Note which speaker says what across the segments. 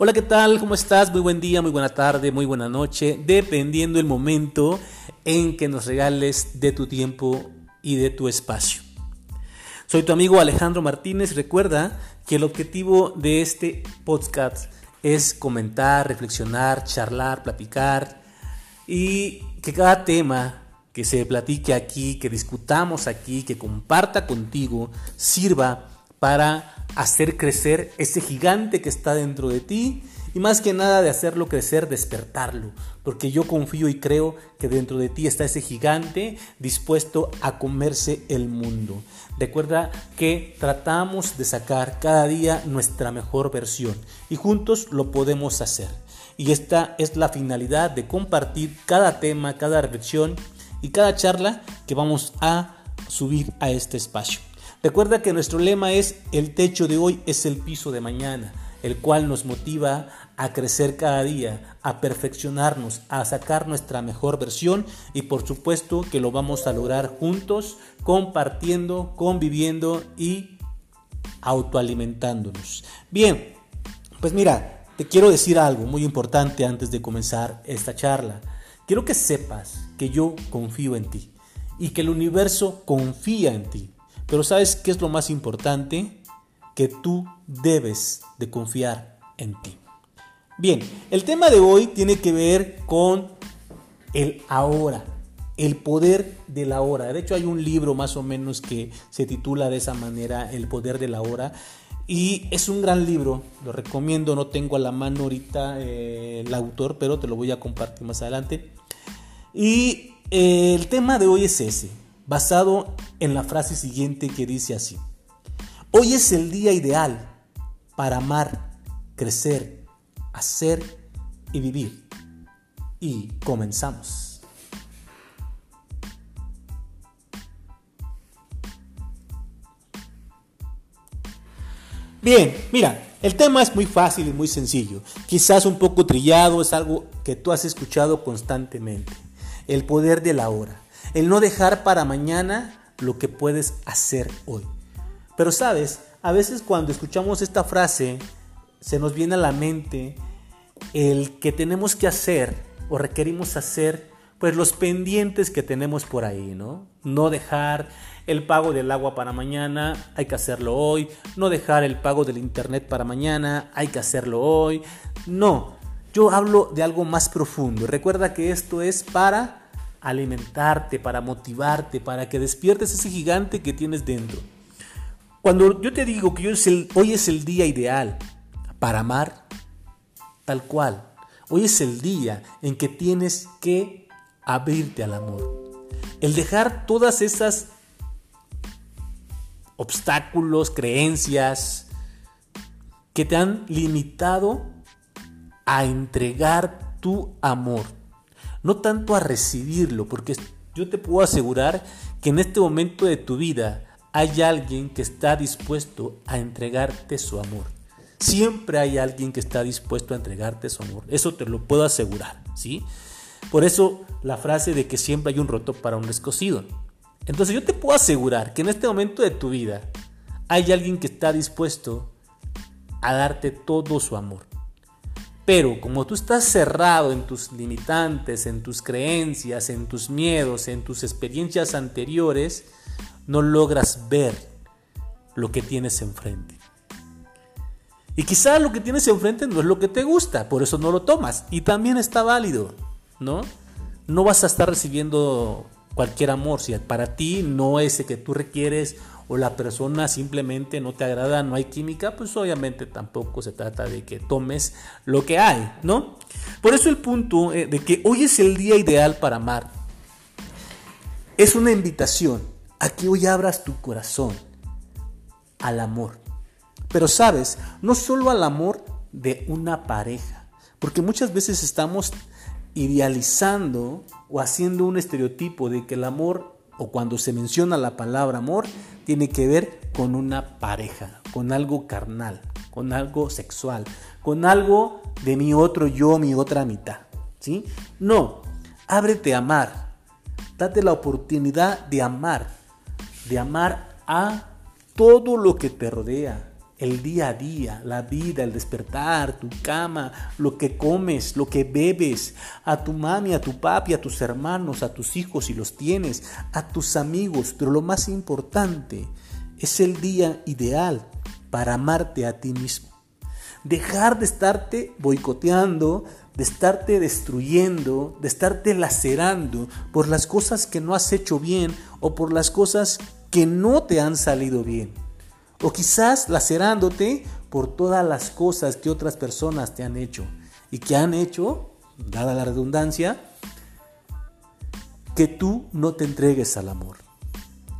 Speaker 1: Hola, ¿qué tal? ¿Cómo estás? Muy buen día, muy buena tarde, muy buena noche, dependiendo el momento en que nos regales de tu tiempo y de tu espacio. Soy tu amigo Alejandro Martínez. Recuerda que el objetivo de este podcast es comentar, reflexionar, charlar, platicar y que cada tema que se platique aquí, que discutamos aquí, que comparta contigo, sirva para hacer crecer ese gigante que está dentro de ti y más que nada de hacerlo crecer, despertarlo, porque yo confío y creo que dentro de ti está ese gigante dispuesto a comerse el mundo. Recuerda que tratamos de sacar cada día nuestra mejor versión y juntos lo podemos hacer. Y esta es la finalidad de compartir cada tema, cada reflexión y cada charla que vamos a subir a este espacio. Recuerda que nuestro lema es el techo de hoy es el piso de mañana, el cual nos motiva a crecer cada día, a perfeccionarnos, a sacar nuestra mejor versión y por supuesto que lo vamos a lograr juntos, compartiendo, conviviendo y autoalimentándonos. Bien, pues mira, te quiero decir algo muy importante antes de comenzar esta charla. Quiero que sepas que yo confío en ti y que el universo confía en ti. Pero ¿sabes qué es lo más importante? Que tú debes de confiar en ti. Bien, el tema de hoy tiene que ver con el ahora, el poder de la hora. De hecho, hay un libro más o menos que se titula de esa manera, El poder de la hora. Y es un gran libro, lo recomiendo, no tengo a la mano ahorita eh, el autor, pero te lo voy a compartir más adelante. Y eh, el tema de hoy es ese, basado en la frase siguiente que dice así. Hoy es el día ideal para amar, crecer, hacer y vivir. Y comenzamos. Bien, mira, el tema es muy fácil y muy sencillo. Quizás un poco trillado, es algo que tú has escuchado constantemente. El poder de la hora. El no dejar para mañana lo que puedes hacer hoy. Pero sabes, a veces cuando escuchamos esta frase, se nos viene a la mente el que tenemos que hacer o requerimos hacer, pues los pendientes que tenemos por ahí, ¿no? No dejar el pago del agua para mañana, hay que hacerlo hoy. No dejar el pago del internet para mañana, hay que hacerlo hoy. No, yo hablo de algo más profundo. Recuerda que esto es para alimentarte, para motivarte, para que despiertes ese gigante que tienes dentro. Cuando yo te digo que hoy es el, día ideal para amar, tal cual, hoy es el día en que tienes que abrirte al amor. El dejar todas esas obstáculos, creencias que te han limitado a entregar tu amor no tanto a recibirlo, porque yo te puedo asegurar que en este momento de tu vida hay alguien que está dispuesto a entregarte su amor. Siempre hay alguien que está dispuesto a entregarte su amor. Eso te lo puedo asegurar, ¿sí? Por eso la frase de que siempre hay un roto para un descosido. Entonces yo te puedo asegurar que en este momento de tu vida hay alguien que está dispuesto a darte todo su amor. Pero como tú estás cerrado en tus limitantes, en tus creencias, en tus miedos, en tus experiencias anteriores, no logras ver lo que tienes enfrente. Y quizá lo que tienes enfrente no es lo que te gusta, por eso no lo tomas. Y también está válido, ¿no? No vas a estar recibiendo cualquier amor si para ti no es el que tú requieres o la persona simplemente no te agrada, no hay química, pues obviamente tampoco se trata de que tomes lo que hay, ¿no? Por eso el punto eh, de que hoy es el día ideal para amar es una invitación a que hoy abras tu corazón al amor. Pero sabes, no solo al amor de una pareja, porque muchas veces estamos idealizando o haciendo un estereotipo de que el amor o cuando se menciona la palabra amor, tiene que ver con una pareja, con algo carnal, con algo sexual, con algo de mi otro yo, mi otra mitad. ¿sí? No, ábrete a amar. Date la oportunidad de amar, de amar a todo lo que te rodea, el día a día, la vida, el despertar, tu cama, lo que comes, lo que bebes, a tu mami, a tu papi, a tus hermanos, a tus hijos si los tienes, a tus amigos, pero lo más importante es el día ideal para amarte a ti mismo. Dejar de estarte boicoteando, de estarte destruyendo, de estarte lacerando por las cosas que no has hecho bien o por las cosas que no te han salido bien. O quizás lacerándote por todas las cosas que otras personas te han hecho y que han hecho, dada la redundancia, que tú no te entregues al amor,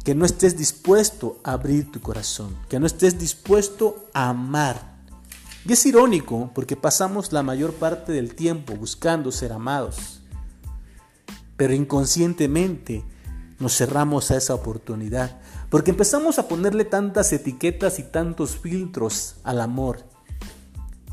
Speaker 1: que no estés dispuesto a abrir tu corazón, que no estés dispuesto a amar. Y es irónico porque pasamos la mayor parte del tiempo buscando ser amados, pero inconscientemente nos cerramos a esa oportunidad, porque empezamos a ponerle tantas etiquetas y tantos filtros al amor,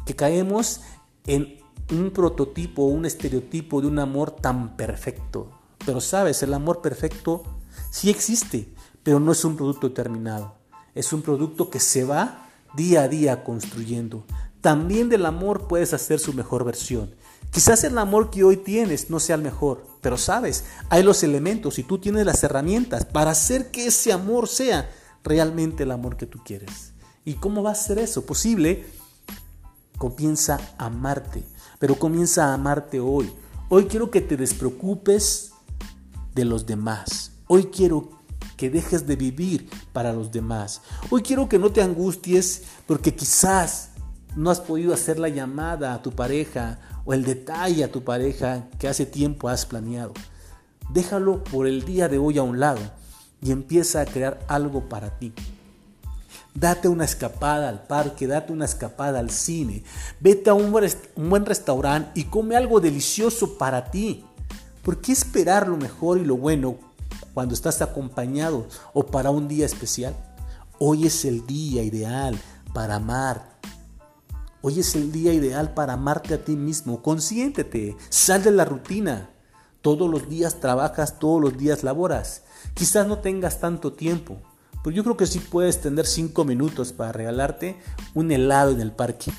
Speaker 1: que caemos en un prototipo, un estereotipo de un amor tan perfecto. Pero sabes, el amor perfecto sí existe, pero no es un producto terminado. Es un producto que se va día a día construyendo. También del amor puedes hacer su mejor versión. Quizás el amor que hoy tienes no sea el mejor, pero sabes, hay los elementos y tú tienes las herramientas para hacer que ese amor sea realmente el amor que tú quieres. ¿Y cómo va a ser eso posible? Comienza a amarte, pero comienza a amarte hoy. Hoy quiero que te despreocupes de los demás. Hoy quiero que dejes de vivir para los demás. Hoy quiero que no te angusties porque quizás no has podido hacer la llamada a tu pareja o el detalle a tu pareja que hace tiempo has planeado. Déjalo por el día de hoy a un lado y empieza a crear algo para ti. Date una escapada al parque, date una escapada al cine, vete a un buen restaurante y come algo delicioso para ti. ¿Por qué esperar lo mejor y lo bueno cuando estás acompañado o para un día especial? Hoy es el día ideal para amar, Hoy es el día ideal para amarte a ti mismo. Consiéntete, sal de la rutina. Todos los días trabajas, todos los días laboras. Quizás no tengas tanto tiempo, pero yo creo que sí puedes tener cinco minutos para regalarte un helado en el parque.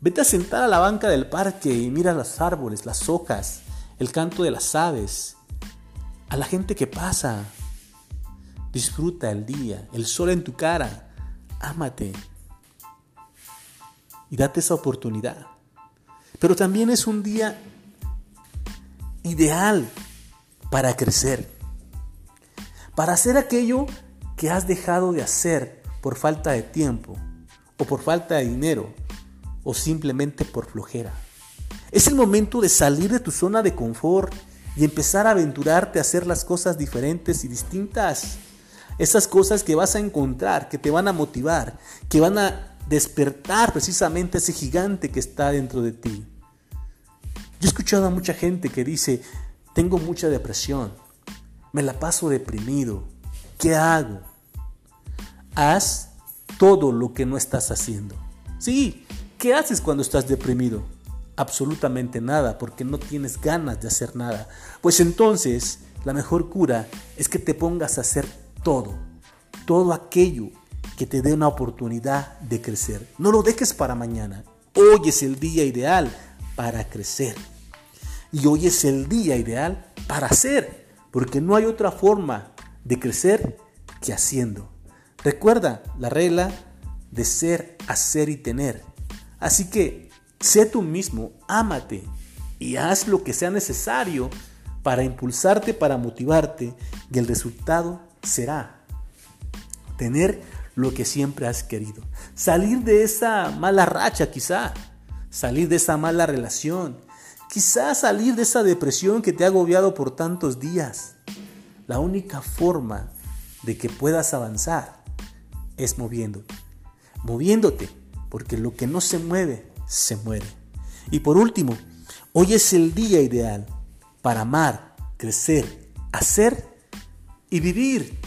Speaker 1: Vete a sentar a la banca del parque y mira los árboles, las hojas, el canto de las aves, a la gente que pasa. Disfruta el día, el sol en tu cara. Ámate, y date esa oportunidad. Pero también es un día ideal para crecer, para hacer aquello que has dejado de hacer por falta de tiempo o por falta de dinero o simplemente por flojera. Es el momento de salir de tu zona de confort y empezar a aventurarte a hacer las cosas diferentes y distintas. Esas cosas que vas a encontrar, que te van a motivar, que van a despertar precisamente ese gigante que está dentro de ti. Yo he escuchado a mucha gente que dice, tengo mucha depresión, me la paso deprimido, ¿qué hago? Haz todo lo que no estás haciendo. Sí, ¿qué haces cuando estás deprimido? Absolutamente nada, porque no tienes ganas de hacer nada. Pues entonces, la mejor cura es que te pongas a hacer todo, todo aquello que te dé una oportunidad de crecer. No lo dejes para mañana. Hoy es el día ideal para crecer. Y hoy es el día ideal para hacer, porque no hay otra forma de crecer que haciendo. Recuerda la regla de ser, hacer y tener. Así que sé tú mismo, ámate y haz lo que sea necesario para impulsarte, para motivarte y el resultado será tener lo que siempre has querido. Salir de esa mala racha quizá, salir de esa mala relación, quizá salir de esa depresión que te ha agobiado por tantos días. La única forma de que puedas avanzar es moviéndote. Moviéndote, porque lo que no se mueve, se muere. Y por último, hoy es el día ideal para amar, crecer, hacer y vivir.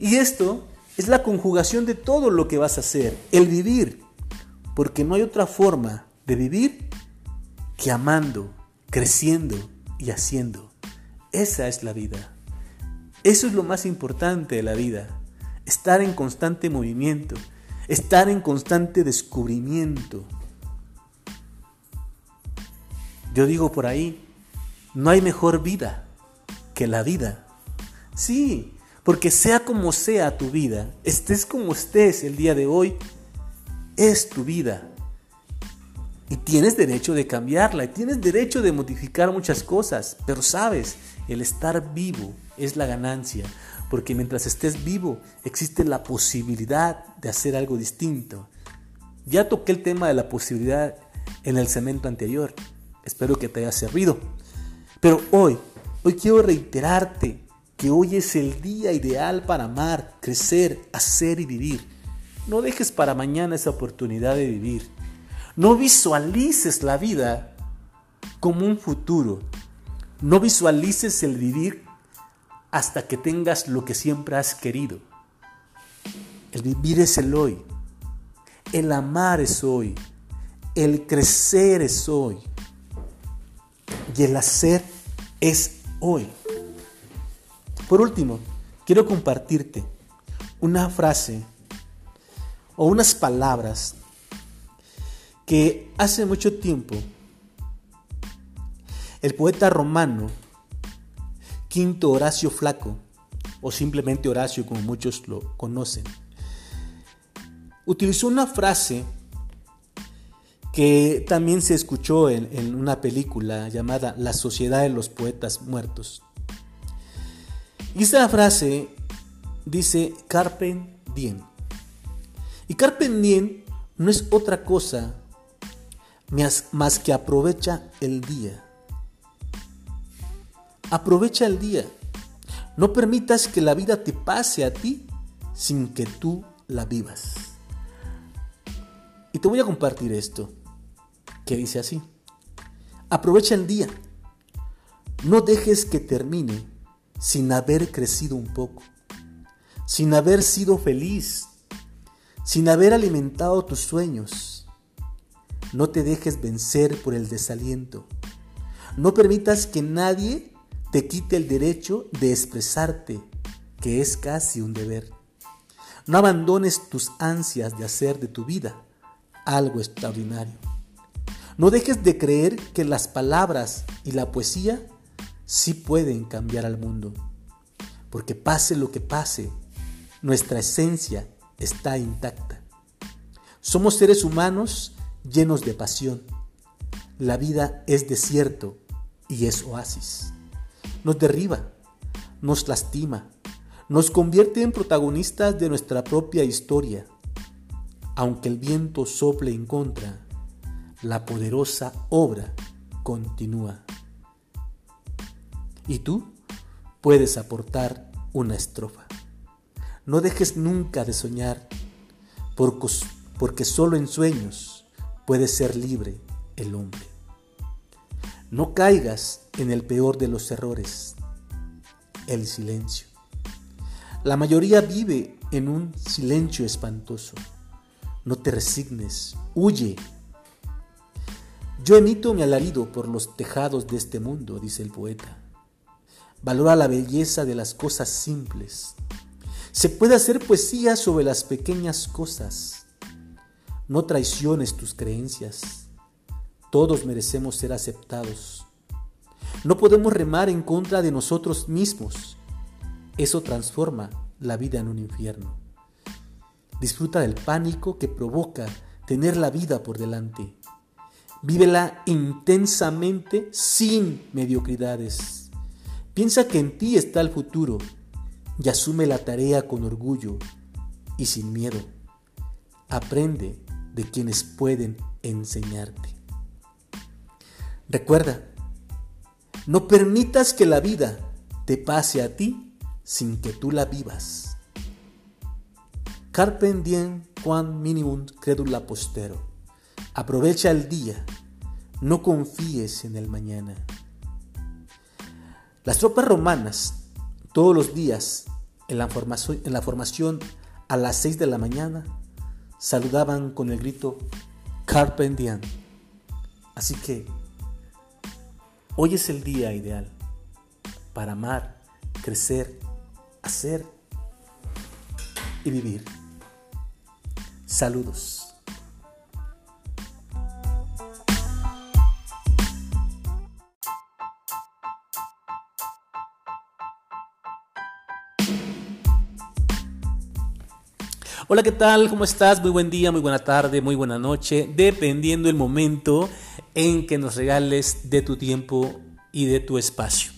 Speaker 1: Y esto es la conjugación de todo lo que vas a hacer, el vivir, porque no hay otra forma de vivir que amando, creciendo y haciendo. Esa es la vida. Eso es lo más importante de la vida, estar en constante movimiento. estar en constante descubrimiento. Yo digo por ahí, no hay mejor vida que la vida. Sí, porque sea como sea tu vida, estés como estés el día de hoy, es tu vida. Y tienes derecho de cambiarla, y tienes derecho de modificar muchas cosas, pero sabes, el estar vivo es la ganancia, porque mientras estés vivo existe la posibilidad de hacer algo distinto. Ya toqué el tema de la posibilidad en el cemento anterior, espero que te haya servido. Pero hoy, hoy quiero reiterarte que hoy es el día ideal para amar, crecer, hacer y vivir. No dejes para mañana esa oportunidad de vivir. No visualices la vida como un futuro. No visualices el vivir hasta que tengas lo que siempre has querido. El vivir es el hoy. El amar es hoy. El crecer es hoy. Y el hacer es hoy. Por último, quiero compartirte una frase o unas palabras que hace mucho tiempo el poeta romano Quinto Horacio Flaco, o simplemente Horacio como muchos lo conocen, utilizó una frase que también se escuchó en, una película llamada La Sociedad de los Poetas Muertos. Y esta frase dice Carpe Diem. Y Carpe Diem no es otra cosa más que aprovecha el día. Aprovecha el día. No permitas que la vida te pase a ti sin que tú la vivas. Y te voy a compartir esto, que dice así. Aprovecha el día. No dejes que termine sin haber crecido un poco, sin haber sido feliz, sin haber alimentado tus sueños no te dejes vencer por el desaliento. No permitas que nadie te quite el derecho de expresarte, que es casi un deber. No abandones tus ansias de hacer de tu vida algo extraordinario. No dejes de creer que las palabras y la poesía sí pueden cambiar al mundo. Porque pase lo que pase, nuestra esencia está intacta. Somos seres humanos llenos de pasión. La vida es desierto y es oasis. Nos derriba, nos lastima, nos convierte en protagonistas de nuestra propia historia. Aunque el viento sople en contra, la poderosa obra continúa. Y tú puedes aportar una estrofa. No dejes nunca de soñar, porque solo en sueños puede ser libre el hombre. No caigas en el peor de los errores, el silencio. La mayoría vive en un silencio espantoso. No te resignes, huye. Yo emito mi alarido por los tejados de este mundo, dice el poeta. Valora la belleza de las cosas simples. Se puede hacer poesía sobre las pequeñas cosas no traiciones tus creencias. Todos merecemos ser aceptados. No podemos remar en contra de nosotros mismos. Eso transforma la vida en un infierno. Disfruta del pánico que provoca tener la vida por delante. Vívela intensamente sin mediocridades. Piensa que en ti está el futuro y asume la tarea con orgullo y sin miedo. Aprende de quienes pueden enseñarte. Recuerda, no permitas que la vida te pase a ti sin que tú la vivas. Carpe diem quam minimum credula postero. Aprovecha el día, no confíes en el mañana. Las tropas romanas, todos los días, en la formación, a las 6 de la mañana, saludaban con el grito Carpe Diem. Así que hoy es el día ideal para amar, crecer, hacer y vivir. Saludos. Hola, ¿qué tal? ¿Cómo estás? Muy buen día, muy buena tarde, muy buena noche, dependiendo el momento en que nos regales de tu tiempo y de tu espacio.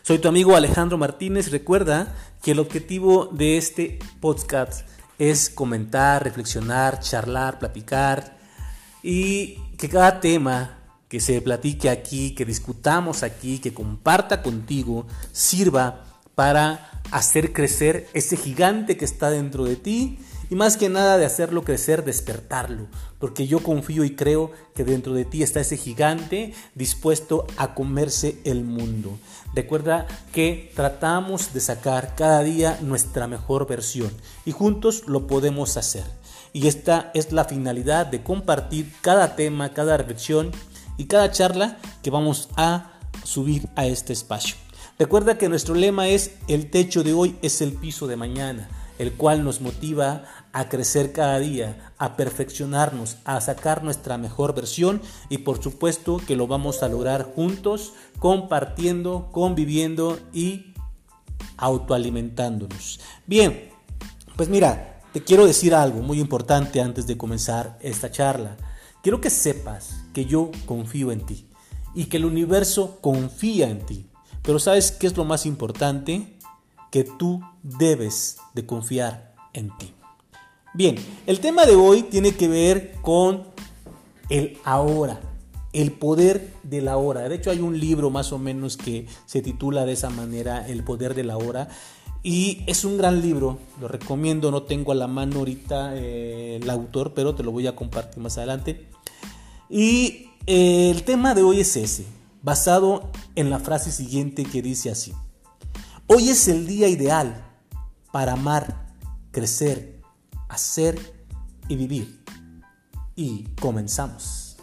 Speaker 1: Soy tu amigo Alejandro Martínez. Recuerda que el objetivo de este podcast es comentar, reflexionar, charlar, platicar y que cada tema que se platique aquí, que discutamos aquí, que comparta contigo, sirva para hacer crecer ese gigante que está dentro de ti y más que nada de hacerlo crecer, despertarlo, porque yo confío y creo que dentro de ti está ese gigante dispuesto a comerse el mundo. Recuerda que tratamos de sacar cada día nuestra mejor versión y juntos lo podemos hacer. Y esta es la finalidad de compartir cada tema, cada reflexión y cada charla que vamos a subir a este espacio. Recuerda que nuestro lema es el techo de hoy es el piso de mañana, el cual nos motiva a crecer cada día, a perfeccionarnos, a sacar nuestra mejor versión y por supuesto que lo vamos a lograr juntos, compartiendo, conviviendo y autoalimentándonos. Bien, pues mira, te quiero decir algo muy importante antes de comenzar esta charla. Quiero que sepas que yo confío en ti y que el universo confía en ti. Pero ¿sabes qué es lo más importante? Que tú debes de confiar en ti. Bien, el tema de hoy tiene que ver con el ahora, el poder de la hora. De hecho hay un libro más o menos que se titula de esa manera, El poder de la hora. Y es un gran libro, lo recomiendo, no tengo a la mano ahorita eh, el autor, pero te lo voy a compartir más adelante. Y eh, el tema de hoy es ese, basado en la frase siguiente que dice así. Hoy es el día ideal para amar, crecer, hacer y vivir. Y comenzamos.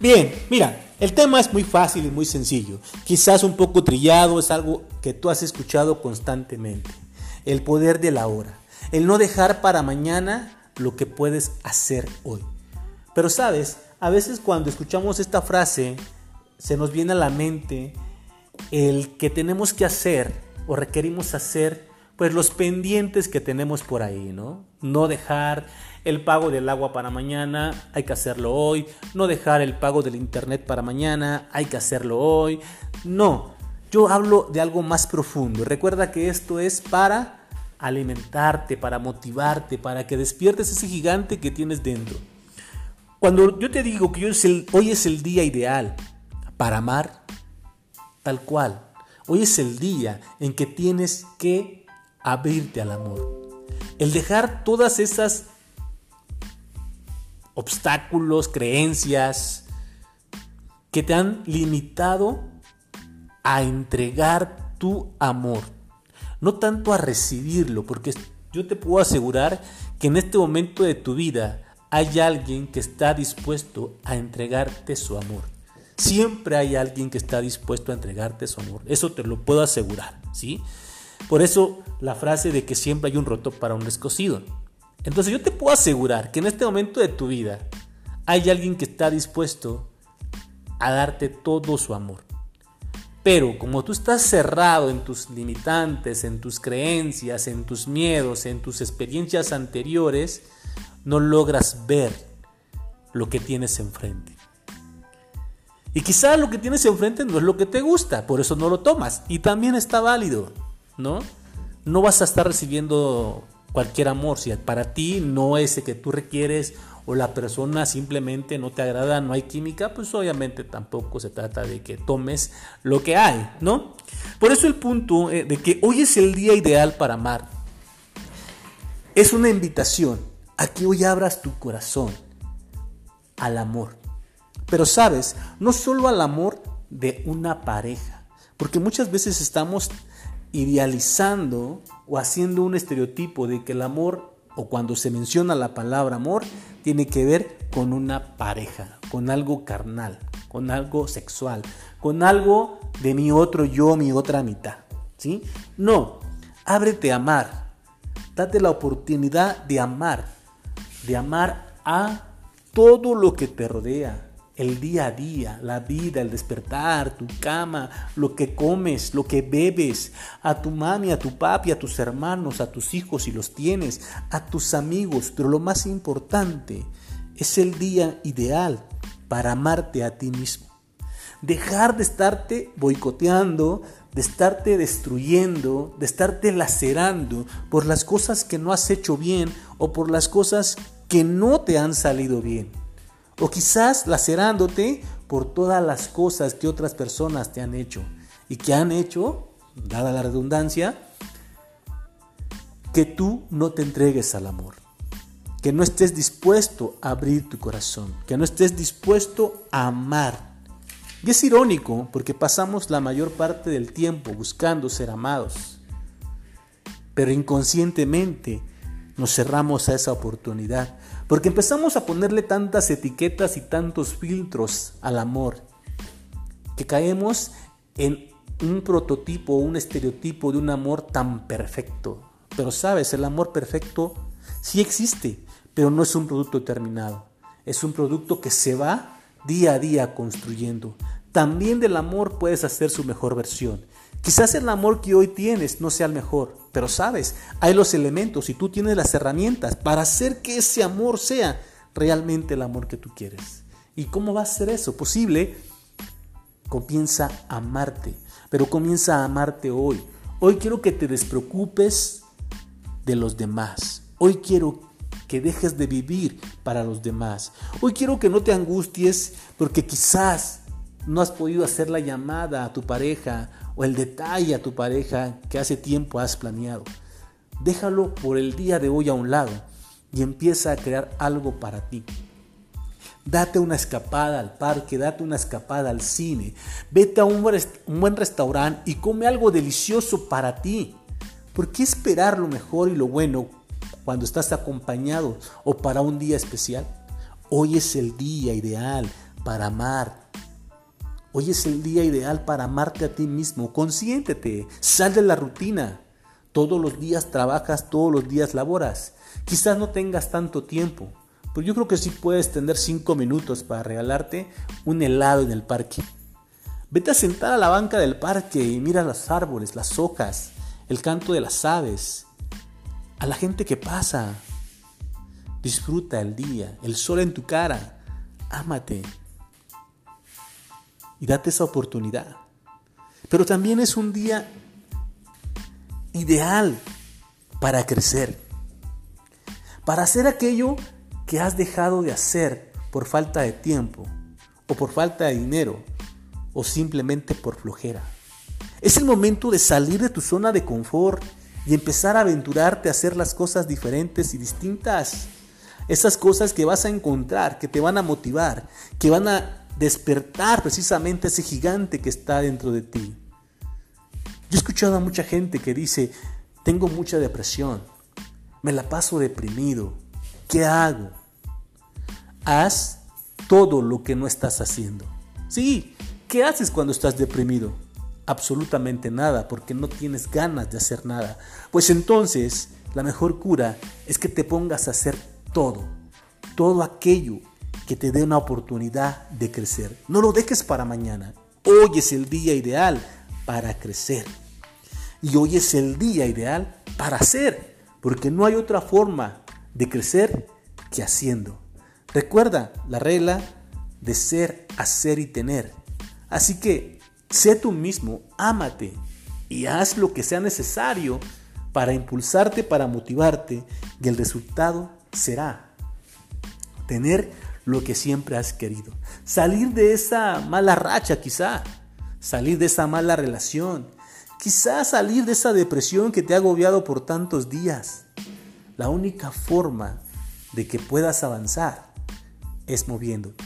Speaker 1: Bien, mira, el tema es muy fácil y muy sencillo. Quizás un poco trillado, es algo que tú has escuchado constantemente. El poder de la hora. El no dejar para mañana lo que puedes hacer hoy. Pero sabes, a veces cuando escuchamos esta frase, se nos viene a la mente el que tenemos que hacer o requerimos hacer, pues los pendientes que tenemos por ahí, ¿no? No dejar el pago del agua para mañana, hay que hacerlo hoy. No dejar el pago del internet para mañana, hay que hacerlo hoy. No, yo hablo de algo más profundo. Recuerda que esto es para alimentarte, para motivarte, para que despiertes ese gigante que tienes dentro. Cuando yo te digo que hoy es el, día ideal para amar, tal cual, hoy es el día en que tienes que abrirte al amor. El dejar todas esas obstáculos, creencias que te han limitado a entregar tu amor no tanto a recibirlo, porque yo te puedo asegurar que en este momento de tu vida hay alguien que está dispuesto a entregarte su amor. Siempre hay alguien que está dispuesto a entregarte su amor. Eso te lo puedo asegurar, ¿sí? Por eso la frase de que siempre hay un roto para un descosido. Entonces yo te puedo asegurar que en este momento de tu vida hay alguien que está dispuesto a darte todo su amor. Pero como tú estás cerrado en tus limitantes, en tus creencias, en tus miedos, en tus experiencias anteriores, no logras ver lo que tienes enfrente. Y quizá lo que tienes enfrente no es lo que te gusta, por eso no lo tomas. Y también está válido, ¿no? No vas a estar recibiendo cualquier amor si para ti no es el que tú requieres o la persona simplemente no te agrada, no hay química, pues obviamente tampoco se trata de que tomes lo que hay, ¿no? Por eso el punto eh, de que hoy es el día ideal para amar es una invitación a que hoy abras tu corazón al amor. Pero sabes, no solo al amor de una pareja, porque muchas veces estamos idealizando o haciendo un estereotipo de que el amor o cuando se menciona la palabra amor tiene que ver con una pareja, con algo carnal. con algo sexual, con algo de mi otro yo, mi otra mitad. ¿sí? No, ábrete a amar. Date la oportunidad de amar, de amar a todo lo que te rodea, el día a día, la vida, el despertar, tu cama, lo que comes, lo que bebes, a tu mami, a tu papi, a tus hermanos, a tus hijos si los tienes, a tus amigos, pero lo más importante es el día ideal para amarte a ti mismo. Dejar de estarte boicoteando, de estarte destruyendo, de estarte lacerando por las cosas que no has hecho bien o por las cosas que no te han salido bien. O quizás lacerándote por todas las cosas que otras personas te han hecho y que han hecho, dada la redundancia, que tú no te entregues al amor, que no estés dispuesto a abrir tu corazón, que no estés dispuesto a amar. Y es irónico porque pasamos la mayor parte del tiempo buscando ser amados, pero inconscientemente nos cerramos a esa oportunidad porque empezamos a ponerle tantas etiquetas y tantos filtros al amor que caemos en un prototipo, un estereotipo de un amor tan perfecto. Pero sabes, el amor perfecto sí existe, pero no es un producto terminado. Es un producto que se va día a día construyendo. También del amor puedes hacer su mejor versión. Quizás el amor que hoy tienes no sea el mejor, pero sabes, hay los elementos y tú tienes las herramientas para hacer que ese amor sea realmente el amor que tú quieres. ¿Y cómo va a ser eso posible? Comienza a amarte, pero comienza a amarte hoy. Hoy quiero que te despreocupes de los demás. Hoy quiero que dejes de vivir para los demás. Hoy quiero que no te angusties porque quizás no has podido hacer la llamada a tu pareja o el detalle a tu pareja que hace tiempo has planeado. Déjalo por el día de hoy a un lado y empieza a crear algo para ti. Date una escapada al parque, date una escapada al cine, vete a un, buen restaurante y come algo delicioso para ti. ¿Por qué esperar lo mejor y lo bueno cuando estás acompañado o para un día especial? Hoy es el día ideal para amar, Hoy es el día ideal para amarte a ti mismo. Consiéntete, sal de la rutina. Todos los días trabajas, todos los días laboras. Quizás no tengas tanto tiempo, pero yo creo que sí puedes tener cinco minutos para regalarte un helado en el parque. Vete a sentar a la banca del parque y mira los árboles, las hojas, el canto de las aves, a la gente que pasa. Disfruta el día, el sol en tu cara. Ámate, y date esa oportunidad. Pero también es un día ideal para crecer, para hacer aquello que has dejado de hacer por falta de tiempo o por falta de dinero o simplemente por flojera. Es el momento de salir de tu zona de confort y empezar a aventurarte a hacer las cosas diferentes y distintas. Esas cosas que vas a encontrar, que te van a motivar, que van a despertar precisamente ese gigante que está dentro de ti. Yo he escuchado a mucha gente que dice, tengo mucha depresión, me la paso deprimido, ¿qué hago? Haz todo lo que no estás haciendo. Sí, ¿qué haces cuando estás deprimido? Absolutamente nada, porque no tienes ganas de hacer nada. Pues entonces, la mejor cura es que te pongas a hacer todo, todo aquello que te dé una oportunidad de crecer. No lo dejes para mañana. Hoy es el día ideal para crecer. Y hoy es el día ideal para hacer, porque no hay otra forma de crecer que haciendo. Recuerda la regla de ser, hacer y tener. Así que sé tú mismo, ámate y haz lo que sea necesario para impulsarte, para motivarte y el resultado será tener lo que siempre has querido. Salir de esa mala racha quizá, salir de esa mala relación, quizá salir de esa depresión que te ha agobiado por tantos días. La única forma de que puedas avanzar es moviéndote.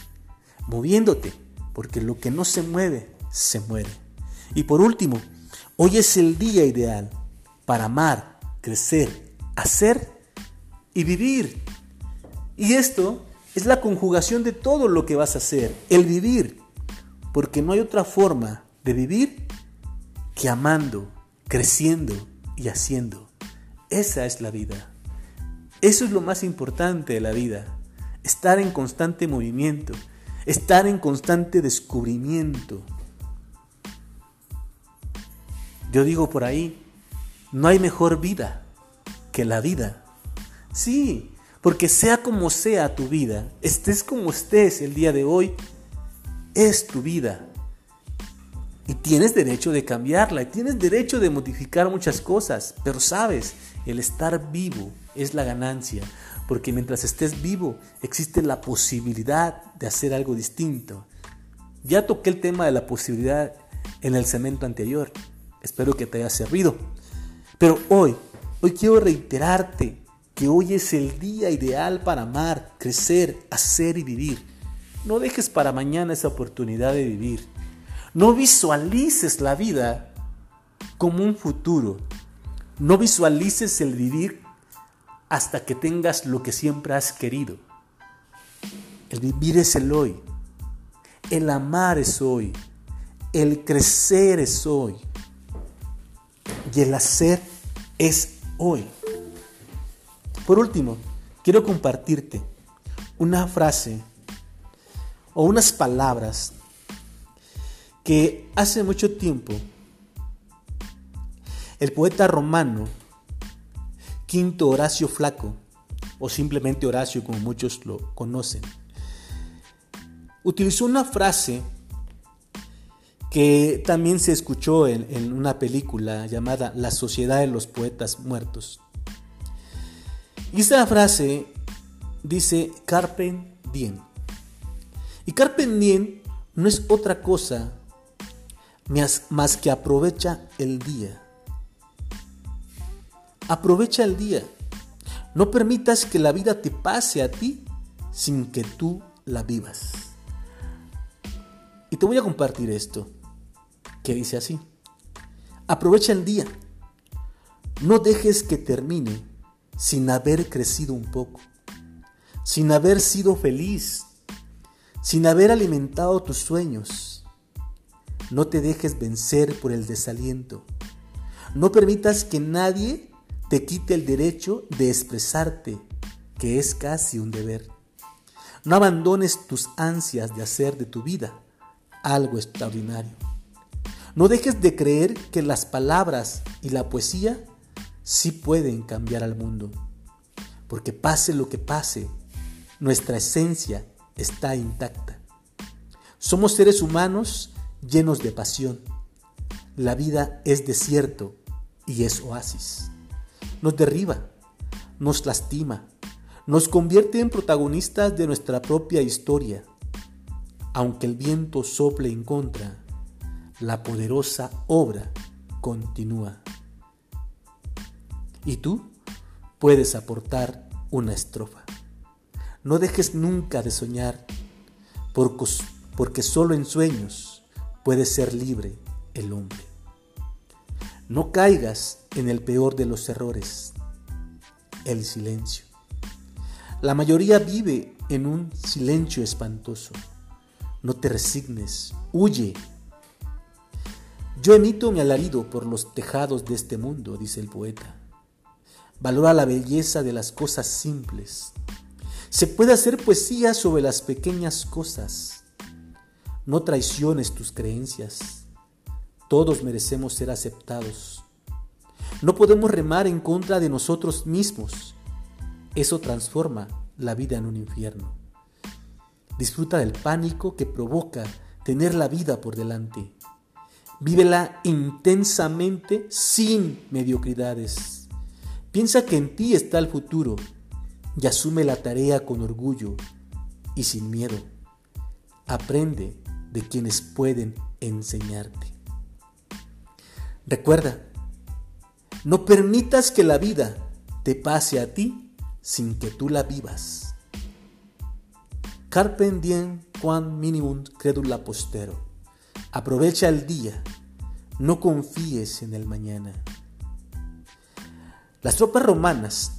Speaker 1: Moviéndote, porque lo que no se mueve, se muere. Y por último, hoy es el día ideal para amar, crecer, hacer y vivir. Y esto es la conjugación de todo lo que vas a hacer, el vivir. porque no hay otra forma de vivir que amando, creciendo y haciendo. Esa es la vida. Eso es lo más importante de la vida. Estar en constante movimiento, estar en constante descubrimiento. Yo digo por ahí, no hay mejor vida que la vida. Sí, porque sea como sea tu vida, estés como estés el día de hoy, es tu vida. Y tienes derecho de cambiarla, y tienes derecho de modificar muchas cosas, pero sabes, el estar vivo es la ganancia, porque mientras estés vivo existe la posibilidad de hacer algo distinto. Ya toqué el tema de la posibilidad en el cemento anterior, espero que te haya servido. Pero hoy, hoy quiero reiterarte que hoy es el día ideal para amar, crecer, hacer y vivir. No dejes para mañana esa oportunidad de vivir. No visualices la vida como un futuro. No visualices el vivir hasta que tengas lo que siempre has querido. El vivir es el hoy. El amar es hoy. El crecer es hoy. Y el hacer es hoy. Por último, quiero compartirte una frase o unas palabras que hace mucho tiempo el poeta romano Quinto Horacio Flaco, o simplemente Horacio como muchos lo conocen, utilizó una frase que también se escuchó en, en, una película llamada La Sociedad de los Poetas Muertos. Y esta frase dice Carpe diem. Y Carpe diem no es otra cosa más que aprovecha el día. Aprovecha el día. No permitas que la vida te pase a ti sin que tú la vivas. Y te voy a compartir esto, que dice así. Aprovecha el día. No dejes que termine sin haber crecido un poco, sin haber sido feliz, sin haber alimentado tus sueños. No te dejes vencer por el desaliento. No permitas que nadie te quite el derecho de expresarte, que es casi un deber. No abandones tus ansias de hacer de tu vida algo extraordinario. No dejes de creer que las palabras y la poesía sí pueden cambiar al mundo. Porque pase lo que pase, nuestra esencia está intacta. Somos seres humanos llenos de pasión. La vida es desierto y es oasis. Nos derriba, nos lastima, nos convierte en protagonistas de nuestra propia historia. Aunque el viento sople en contra, la poderosa obra continúa. Y tú puedes aportar una estrofa. No dejes nunca de soñar, porque solo en sueños puede ser libre el hombre. No caigas en el peor de los errores, el silencio. La mayoría vive en un silencio espantoso. No te resignes, huye. Yo emito mi alarido por los tejados de este mundo, dice el poeta. Valora la belleza de las cosas simples. Se puede hacer poesía sobre las pequeñas cosas. No traiciones tus creencias. Todos merecemos ser aceptados. No podemos remar en contra de nosotros mismos. Eso transforma la vida en un infierno. Disfruta del pánico que provoca tener la vida por delante. Vívela intensamente sin mediocridades. Piensa que en ti está el futuro y asume la tarea con orgullo y sin miedo. Aprende de quienes pueden enseñarte. Recuerda, no permitas que la vida te pase a ti sin que tú la vivas. Carpe diem quam minimum credula postero. Aprovecha el día, no confíes en el mañana. Las tropas romanas,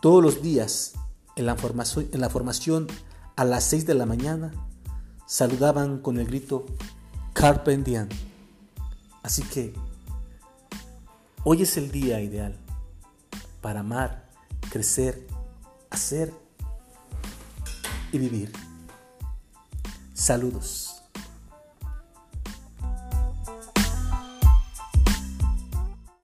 Speaker 1: todos los días, en la formación, a las 6 de la mañana, saludaban con el grito Carpendian. Así que hoy es el día ideal para amar, crecer, hacer y vivir. Saludos.